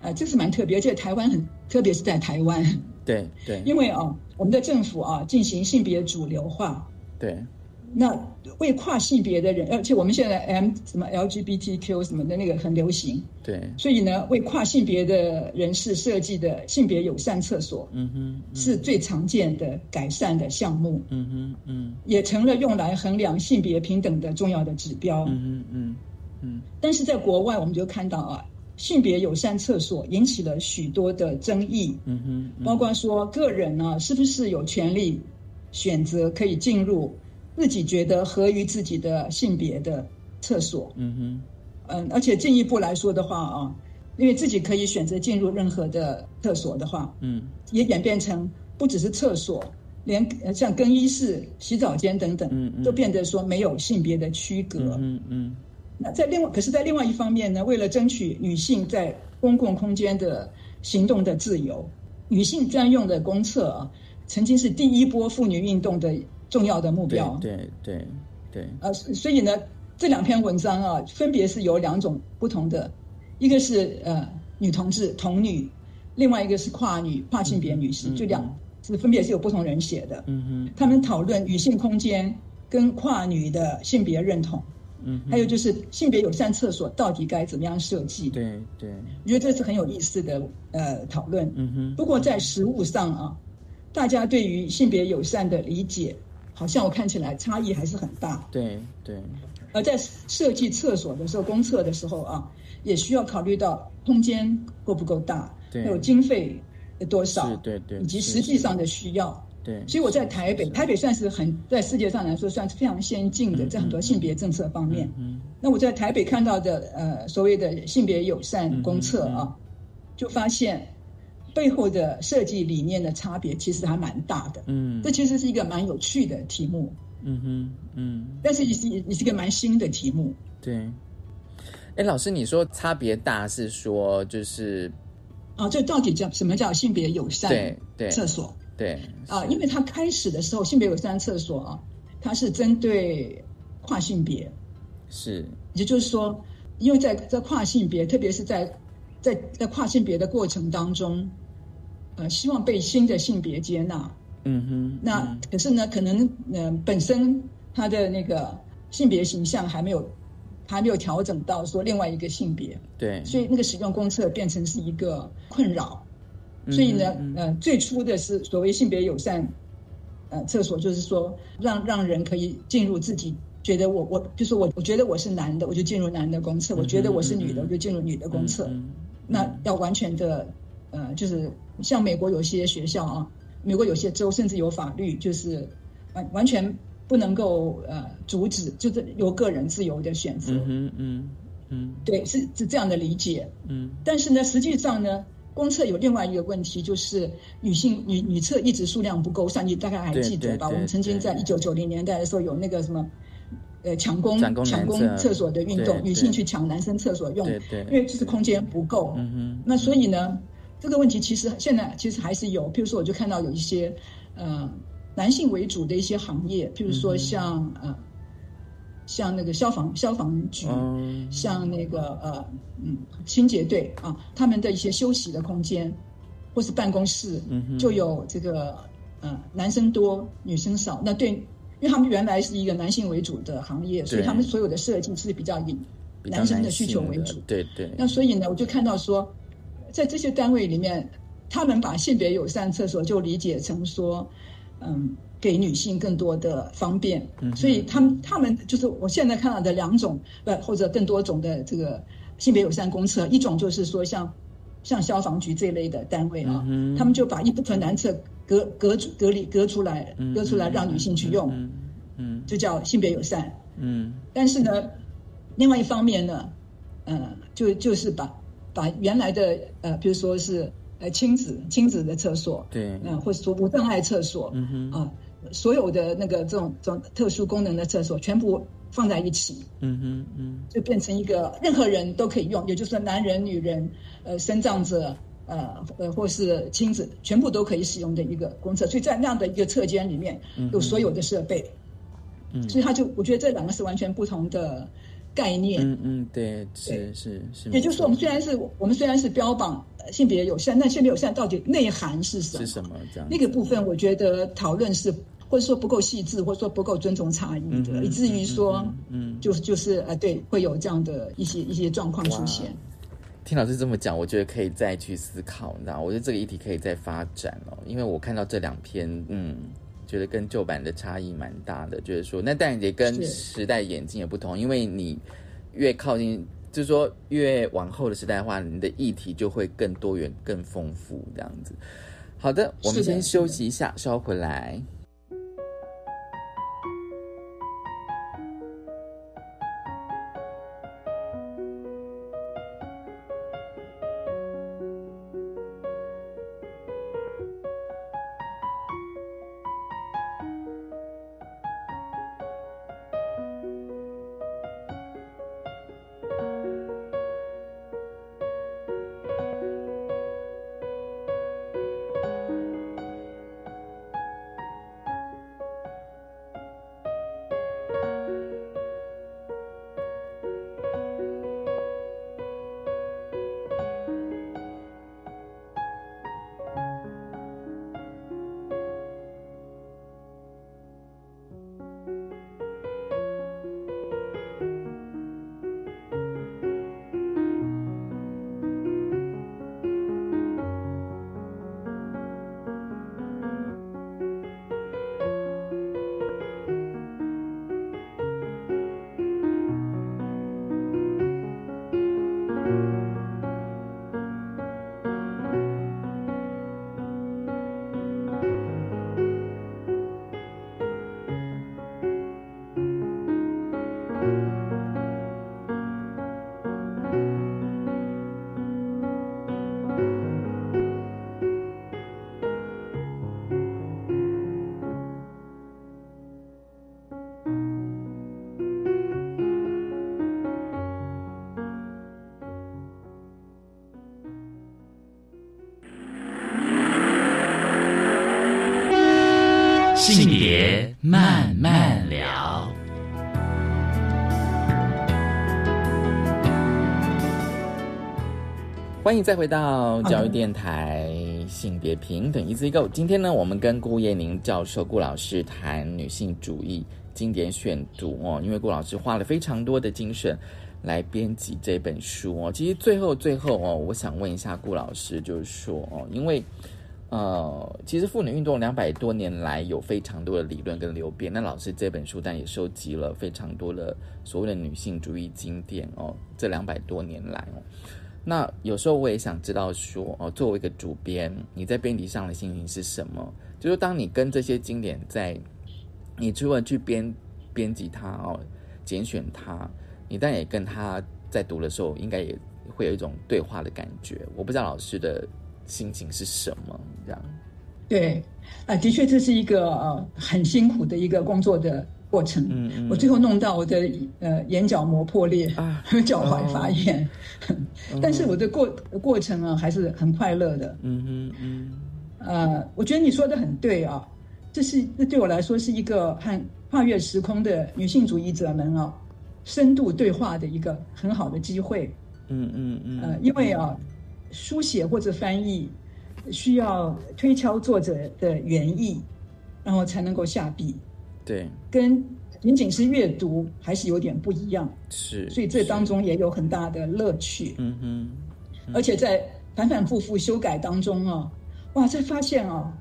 Speaker 3: 呃，这是蛮特别，而且台湾很，特别是在台湾。
Speaker 1: 对对。
Speaker 3: 因为哦，我们的政府啊，进行性别主流化。
Speaker 1: 对。
Speaker 3: 那为跨性别的人，而且我们现在 M 什么 LGBTQ 什么的那个很流行，
Speaker 1: 对，
Speaker 3: 所以呢，为跨性别的人士设计的性别友善厕所，嗯哼，是最常见的改善的项目，嗯哼，嗯，也成了用来衡量性别平等的重要的指标，嗯嗯嗯嗯。但是在国外，我们就看到啊，性别友善厕所引起了许多的争议，嗯哼，包括说个人呢是不是有权利选择可以进入。自己觉得合于自己的性别的厕所，嗯哼，嗯，而且进一步来说的话啊，因为自己可以选择进入任何的厕所的话，嗯，也演变成不只是厕所，连像更衣室、洗澡间等等，嗯都变得说没有性别的区隔，嗯嗯。那在另外，可是，在另外一方面呢，为了争取女性在公共空间的行动的自由，女性专用的公厕啊，曾经是第一波妇女运动的。重要的目标，
Speaker 1: 对对对，
Speaker 3: 呃，所以呢，这两篇文章啊，分别是有两种不同的，一个是呃女同志同女，另外一个是跨女跨性别女士，就两是分别是有不同人写的，嗯哼，他们讨论女性空间跟跨女的性别认同，嗯，还有就是性别友善厕所到底该怎么样设计，
Speaker 1: 对对，
Speaker 3: 我觉得这是很有意思的呃讨论，嗯哼，不过在实物上啊，大家对于性别友善的理解。好像我看起来差异还是很大。
Speaker 1: 对对。
Speaker 3: 而在设计厕所的时候，公厕的时候啊，也需要考虑到空间够不够大，还有经费多少，
Speaker 1: 对对，
Speaker 3: 以及实际上的需要。
Speaker 1: 对。
Speaker 3: 所以我在台北，台北算是很在世界上来说算是非常先进的，在很多性别政策方面。嗯。那我在台北看到的呃所谓的性别友善公厕啊，就发现。背后的设计理念的差别其实还蛮大的，嗯，这其实是一个蛮有趣的题目，嗯哼，嗯，但是也是也是一个蛮新的题目，
Speaker 1: 对。哎，老师，你说差别大是说就是，
Speaker 3: 啊，这到底叫什么叫性别友善
Speaker 1: 对对
Speaker 3: 厕所？
Speaker 1: 对
Speaker 3: 啊，因为它开始的时候性别友善厕所啊，它是针对跨性别，
Speaker 1: 是，
Speaker 3: 也就是说，因为在在跨性别，特别是在在在跨性别的过程当中。呃，希望被新的性别接纳。嗯哼。那可是呢，可能呃，本身他的那个性别形象还没有还没有调整到说另外一个性别，
Speaker 1: 对，
Speaker 3: 所以那个使用公厕变成是一个困扰。所以呢，呃，最初的是所谓性别友善，呃，厕所就是说让让人可以进入自己觉得我我就是我我觉得我是男的，我就进入男的公厕；我觉得我是女的，我就进入女的公厕。那要完全的，呃，就是像美国有些学校啊，美国有些州甚至有法律，就是完完全不能够呃阻止，就是由个人自由的选择。
Speaker 1: 嗯嗯嗯，
Speaker 3: 对，是是这样的理解。嗯，但是呢，实际上呢。公厕有另外一个问题，就是女性女女厕一直数量不够。上你大概还记得吧？我们曾经在一九九零年代的时候有那个什么，呃，抢攻抢攻厕所的运动，女性去抢男生厕所用，因为就是空间不够。那所以呢，这个问题其实现在其实还是有。譬如说，我就看到有一些呃男性为主的一些行业，譬如说像呃。像那个消防消防局，像那个呃嗯清洁队啊，他们的一些休息的空间，或是办公室，就有这个呃男生多女生少。那对，因为他们原来是一个男性为主的行业，所以他们所有的设计是比较以男生的需求为主。
Speaker 1: 对对。
Speaker 3: 那所以呢，我就看到说，在这些单位里面，他们把性别友善厕所就理解成说，嗯。给女性更多的方便，所以他们他们就是我现在看到的两种，呃或者更多种的这个性别友善公厕，一种就是说像像消防局这类的单位啊，他们就把一部分男厕隔隔隔离隔出来，隔出来让女性去用，嗯，就叫性别友善，嗯，但是呢，另外一方面呢，呃，就就是把把原来的呃，比如说是呃亲子亲子的厕所，
Speaker 1: 对，
Speaker 3: 嗯，或者说无障碍厕所，嗯哼。啊。所有的那个这种这种特殊功能的厕所全部放在一起，嗯哼嗯，就变成一个任何人都可以用，也就是说男人、女人、呃，生长者、呃呃或是亲子，全部都可以使用的一个公厕。所以在那样的一个车间里面，有所有的设备，嗯，所以他就我觉得这两个是完全不同的概念。
Speaker 1: 嗯嗯，对，是是是。
Speaker 3: 也就是说，我们虽然是我们虽然是标榜。性别友善，但性别友善到底内涵是什
Speaker 1: 么？是什么？这样
Speaker 3: 那个部分，我觉得讨论是或者说不够细致，或者说不够尊重差异的，以至于说，嗯，就就是呃，对，会有这样的一些一些状况出现。
Speaker 1: 听老师这么讲，我觉得可以再去思考，你知道？我觉得这个议题可以再发展哦，因为我看到这两篇，嗯，觉得跟旧版的差异蛮大的，就是说，那当然也跟时代眼镜也不同，因为你越靠近。就是说，越往后的时代的话，你的议题就会更多元、更丰富，这样子。好的，我们先休息一下，稍回来。欢迎再回到教育电台性别平等 Easy Go。今天呢，我们跟顾叶宁教授、顾老师谈女性主义经典选读哦，因为顾老师花了非常多的精神来编辑这本书哦。其实最后最后哦，我想问一下顾老师，就是说哦，因为呃，其实妇女运动两百多年来有非常多的理论跟流变，那老师这本书但也收集了非常多的所谓的女性主义经典哦，这两百多年来哦。那有时候我也想知道说哦，作为一个主编，你在编辑上的心情是什么？就是当你跟这些经典在，你除了去编编辑它哦，拣选它，你但也跟他在读的时候，应该也会有一种对话的感觉。我不知道老师的心情是什么这样。
Speaker 3: 对，啊，的确这是一个呃很辛苦的一个工作的。过程，嗯嗯，我最后弄到我的呃眼角膜破裂，和 脚踝发炎，但是我的过过程啊还是很快乐的，嗯嗯嗯，呃，我觉得你说的很对啊，这是这对我来说是一个和跨越时空的女性主义者们啊深度对话的一个很好的机会，嗯嗯嗯，呃，因为啊书写或者翻译需要推敲作者的原意，然后才能够下笔。
Speaker 1: 对，
Speaker 3: 跟仅仅是阅读还是有点不一样，
Speaker 1: 是，
Speaker 3: 所以这当中也有很大的乐趣。嗯哼，而且在反反复复修改当中啊，哇，才发现啊，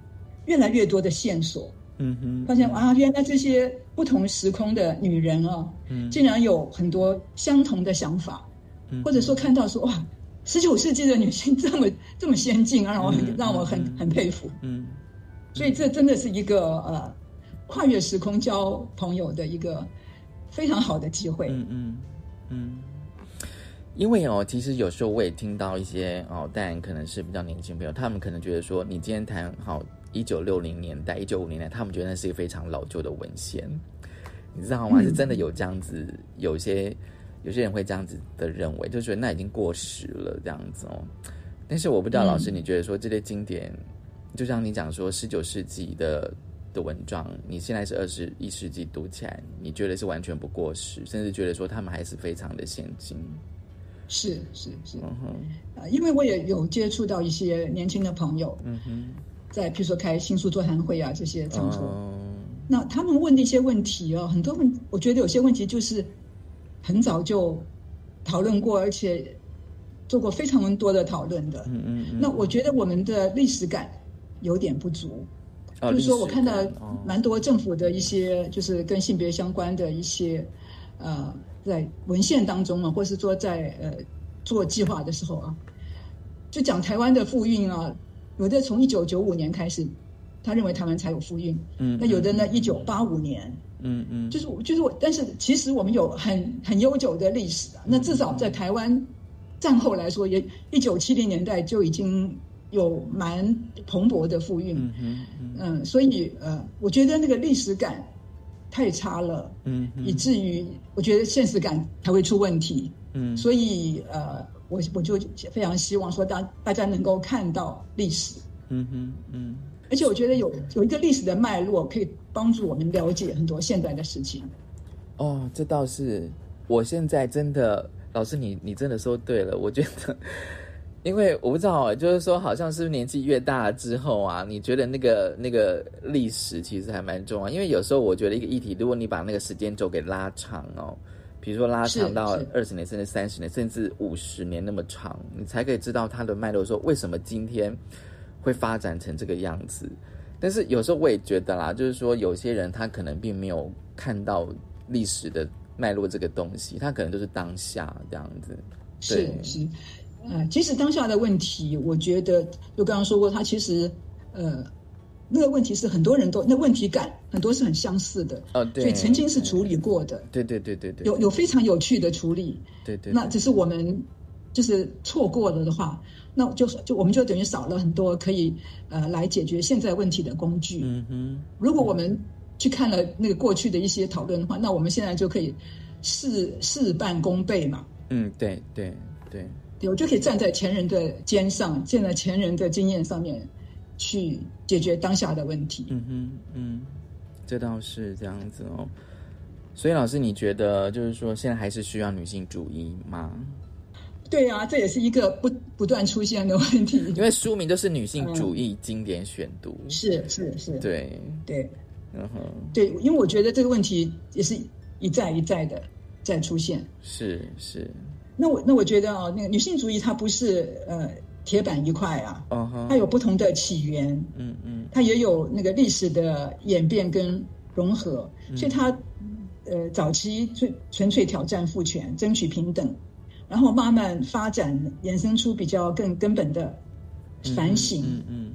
Speaker 3: 越来越多的线索。嗯哼，发现啊，原来这些不同时空的女人啊，嗯，竟然有很多相同的想法，或者说看到说哇，十九世纪的女性 这么这么先进啊，让我很让我很很佩服。嗯，所以这真的是一个呃。跨越时空交朋友的一个非常好的机会。嗯嗯
Speaker 1: 嗯，因为哦，其实有时候我也听到一些哦，但可能是比较年轻朋友，他们可能觉得说，你今天谈好一九六零年代、一九五零年代，他们觉得那是一个非常老旧的文献，你知道吗？是真的有这样子，有些有些人会这样子的认为，就觉得那已经过时了这样子哦。但是我不知道老师，你觉得说这些经典，就像你讲说十九世纪的。的文章，你现在是二十一世纪读起来，你觉得是完全不过时，甚至觉得说他们还是非常的先进。
Speaker 3: 是是是，因为我也有接触到一些年轻的朋友，嗯哼，在譬如说开新书座谈会啊这些场所，那他们问的一些问题哦，很多问，我觉得有些问题就是很早就讨论过，而且做过非常多的讨论的，嗯嗯，那我觉得我们的历史感有点不足。就是说，我看到蛮多政府的一些，就是跟性别相关的一些，呃，在文献当中啊，或是说在呃做计划的时候啊，就讲台湾的妇运啊，有的从一九九五年开始，他认为台湾才有妇运，嗯，那有的呢一九八五年，嗯嗯，就是就是我，但是其实我们有很很悠久的历史啊，那至少在台湾战后来说，也一九七零年代就已经。有蛮蓬勃的富运，嗯嗯，所以呃，我觉得那个历史感太差了，嗯，以至于我觉得现实感才会出问题，嗯，所以呃，我我就非常希望说大大家能够看到历史，嗯哼嗯，而且我觉得有有一个历史的脉络可以帮助我们了解很多现在的事情。
Speaker 1: 哦，这倒是，我现在真的，老师你你真的说对了，我觉得。因为我不知道，就是说，好像是年纪越大之后啊，你觉得那个那个历史其实还蛮重要。因为有时候我觉得一个议题，如果你把那个时间轴给拉长哦，比如说拉长到二十年，甚至三十年，甚至五十年那么长，你才可以知道它的脉络，说为什么今天会发展成这个样子。但是有时候我也觉得啦，就是说有些人他可能并没有看到历史的脉络这个东西，他可能就是当下这样子。
Speaker 3: 是是。呃，其实当下的问题，我觉得就刚刚说过，它其实呃，那个问题是很多人都那问题感很多是很相似的，
Speaker 1: 哦，对，
Speaker 3: 所以曾经是处理过的，
Speaker 1: 对对对对对，
Speaker 3: 有有非常有趣的处理，
Speaker 1: 对对，
Speaker 3: 那只是我们就是错过了的话，那就就我们就等于少了很多可以呃来解决现在问题的工具。嗯哼，如果我们去看了那个过去的一些讨论的话，那我们现在就可以事事半功倍嘛。
Speaker 1: 嗯，对对对。
Speaker 3: 我就可以站在前人的肩上，站在前人的经验上面，去解决当下的问题。嗯哼，
Speaker 1: 嗯，这倒是这样子哦。所以老师，你觉得就是说，现在还是需要女性主义吗？
Speaker 3: 对啊，这也是一个不不断出现的问题。
Speaker 1: 因为书名都是女性主义经典选读。
Speaker 3: 是是是，
Speaker 1: 对
Speaker 3: 对。然后，对，因为我觉得这个问题也是一再一再的在出现。
Speaker 1: 是是。
Speaker 3: 那我那我觉得啊，那个女性主义它不是呃铁板一块啊，它有不同的起源，嗯嗯，它也有那个历史的演变跟融合，所以它呃早期最纯粹挑战父权，争取平等，然后慢慢发展衍生出比较更根本的反省，嗯嗯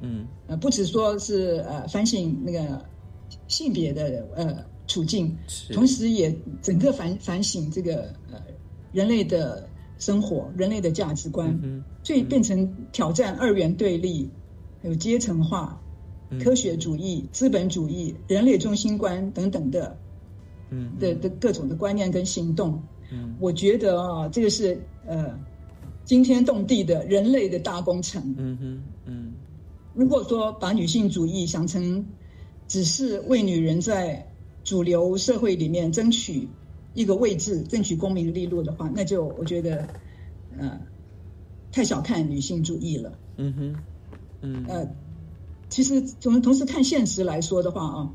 Speaker 3: 嗯，呃不只说是呃反省那个性别的呃处境，同时也整个反反省这个呃。人类的生活，人类的价值观，所以变成挑战二元对立，还有阶层化、科学主义、资本主义、人类中心观等等的，嗯的的各种的观念跟行动。嗯，我觉得啊，这个是呃惊天动地的人类的大工程。嗯哼，嗯，如果说把女性主义想成只是为女人在主流社会里面争取。一个位置争取功名利禄的话，那就我觉得，呃，太小看女性主义了。嗯哼，嗯，呃，其实从同时看现实来说的话啊，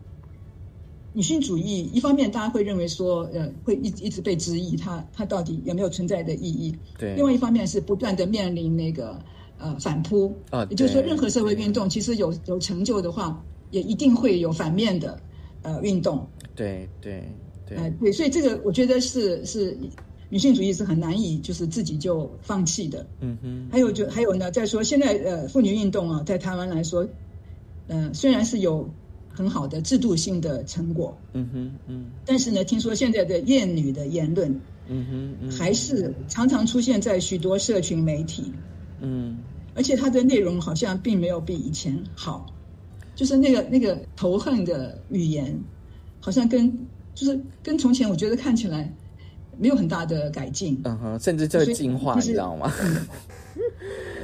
Speaker 3: 女性主义一方面大家会认为说，呃，会一一直被质疑，它它到底有没有存在的意义？
Speaker 1: 对。
Speaker 3: 另外一方面是不断的面临那个呃反扑啊，也就是说，任何社会运动其实有有成就的话，也一定会有反面的呃运动。
Speaker 1: 对对。
Speaker 3: 哎，对，所以这个我觉得是是女性主义是很难以就是自己就放弃的。嗯哼。还有就还有呢，再说现在呃妇女运动啊，在台湾来说，嗯，虽然是有很好的制度性的成果。嗯哼嗯。但是呢，听说现在的厌女的言论，嗯哼，还是常常出现在许多社群媒体。嗯。而且它的内容好像并没有比以前好，就是那个那个仇恨的语言，好像跟。就是跟从前，我觉得看起来没有很大的改进。
Speaker 1: 嗯哼，甚至在进化，你知道吗？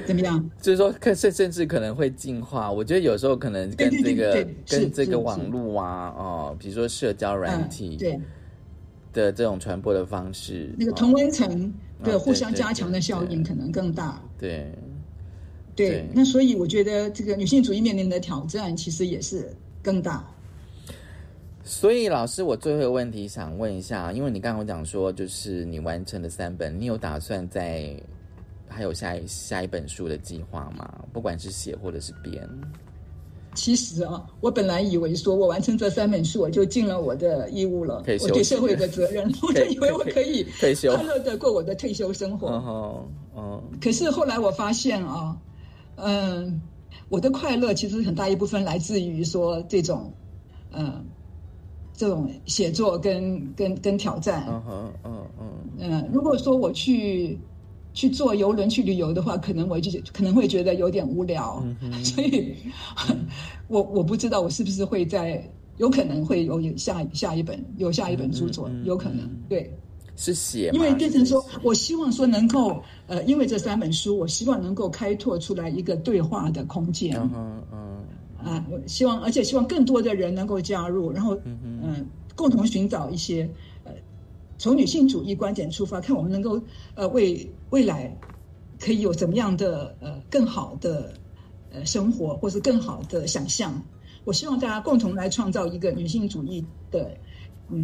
Speaker 3: 怎么样？
Speaker 1: 就是说，甚甚至可能会进化。我觉得有时候可能跟这个跟这个网络啊，哦，比如说社交软体
Speaker 3: 对
Speaker 1: 的这种传播的方式，
Speaker 3: 那个同温层的互相加强的效应可能更大。
Speaker 1: 对
Speaker 3: 对，那所以我觉得这个女性主义面临的挑战其实也是更大。
Speaker 1: 所以，老师，我最后一个问题想问一下，因为你刚刚讲说，就是你完成了三本，你有打算在还有下一下一本书的计划吗？不管是写或者是编。
Speaker 3: 其实啊，我本来以为说我完成这三本书，我就尽了我的义务了，我对社会的责任，我就以为我可以
Speaker 1: 退休，
Speaker 3: 快乐的过我的退休生活。哦哦。可是后来我发现啊，嗯，我的快乐其实很大一部分来自于说这种，嗯。这种写作跟跟跟挑战，嗯哼，嗯嗯，嗯，如果说我去去坐游轮去旅游的话，可能我就可能会觉得有点无聊，所以，我我不知道我是不是会在有可能会有下下一本有下一本著作，有可能对，
Speaker 1: 是写，
Speaker 3: 因为变成说我希望说能够呃，因为这三本书，我希望能够开拓出来一个对话的空间，嗯嗯。啊，我希望，而且希望更多的人能够加入，然后嗯，共同寻找一些呃，从女性主义观点出发，看我们能够呃为未来可以有怎么样的呃更好的呃生活，或是更好的想象。我希望大家共同来创造一个女性主义的嗯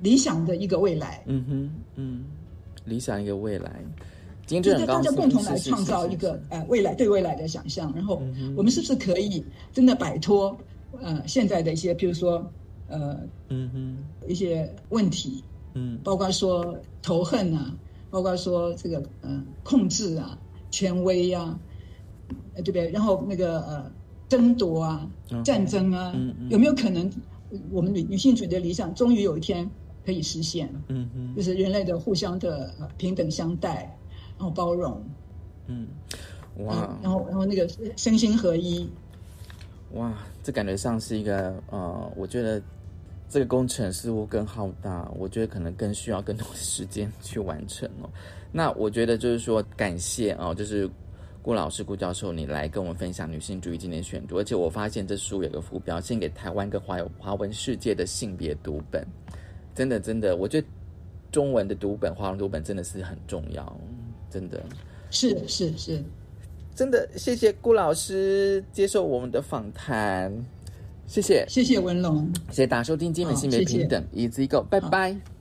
Speaker 3: 理想的一个未来。嗯哼，
Speaker 1: 嗯，理想一个未来。
Speaker 3: 就是大家共同来创造一个呃未来对未来的想象，然后我们是不是可以真的摆脱呃现在的一些，比如说呃嗯哼。一些问题，嗯，包括说仇恨啊，包括说这个嗯控制啊、权威呀，对不对？然后那个呃争夺啊、战争啊，有没有可能我们女女性主义的理想终于有一天可以实现？嗯嗯，就是人类的互相的平等相待。然后包容，嗯，哇，然后然后那个身心合一，
Speaker 1: 哇，这感觉上是一个呃，我觉得这个工程似乎更浩大，我觉得可能更需要更多的时间去完成哦。那我觉得就是说，感谢哦，就是顾老师、顾教授，你来跟我们分享女性主义经典选读，而且我发现这书有个副标，献给台湾跟华有华文世界的性别读本，真的真的，我觉得中文的读本、华文读本真的是很重要。真的。
Speaker 3: 是是是，
Speaker 1: 真的谢谢顾老师接受我们的访谈。谢谢，
Speaker 3: 谢谢文龙，
Speaker 1: 谢谢大家收听今天的性别平等，一字一个，拜。拜。